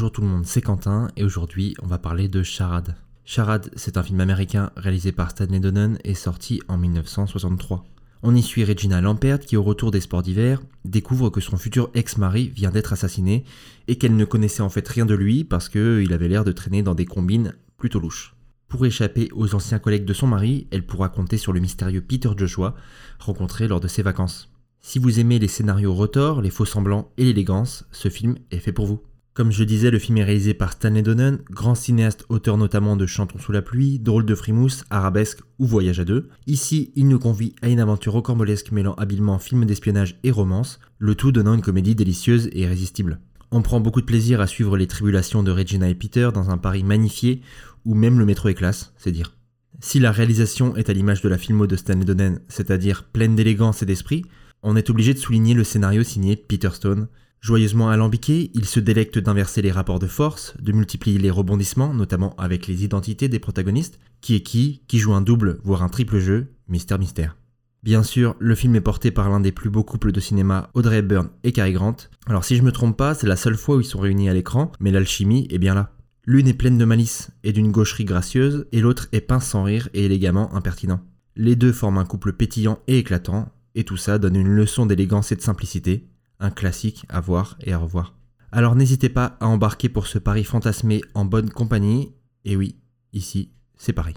Bonjour tout le monde, c'est Quentin et aujourd'hui on va parler de Charade. Charade, c'est un film américain réalisé par Stanley Donen et sorti en 1963. On y suit Regina Lampert qui, au retour des sports d'hiver, découvre que son futur ex-mari vient d'être assassiné et qu'elle ne connaissait en fait rien de lui parce qu'il avait l'air de traîner dans des combines plutôt louches. Pour échapper aux anciens collègues de son mari, elle pourra compter sur le mystérieux Peter Joshua, rencontré lors de ses vacances. Si vous aimez les scénarios retors, les faux semblants et l'élégance, ce film est fait pour vous. Comme je disais, le film est réalisé par Stanley Donen, grand cinéaste, auteur notamment de Chantons sous la pluie, Drôle de frimousse, Arabesque ou Voyage à deux. Ici, il nous convie à une aventure rocambolesque mêlant habilement film d'espionnage et romance, le tout donnant une comédie délicieuse et irrésistible. On prend beaucoup de plaisir à suivre les tribulations de Regina et Peter dans un Paris magnifié où même le métro est classe, c'est dire. Si la réalisation est à l'image de la filmo de Stanley Donen, c'est-à-dire pleine d'élégance et d'esprit, on est obligé de souligner le scénario signé Peter Stone. Joyeusement alambiqué, il se délecte d'inverser les rapports de force, de multiplier les rebondissements, notamment avec les identités des protagonistes, qui est qui, qui joue un double, voire un triple jeu, mystère mystère. Bien sûr, le film est porté par l'un des plus beaux couples de cinéma, Audrey Hepburn et Cary Grant. Alors si je me trompe pas, c'est la seule fois où ils sont réunis à l'écran, mais l'alchimie est bien là. L'une est pleine de malice et d'une gaucherie gracieuse, et l'autre est pince sans rire et élégamment impertinent. Les deux forment un couple pétillant et éclatant, et tout ça donne une leçon d'élégance et de simplicité, un classique à voir et à revoir. Alors n'hésitez pas à embarquer pour ce pari fantasmé en bonne compagnie, et oui, ici, c'est Paris.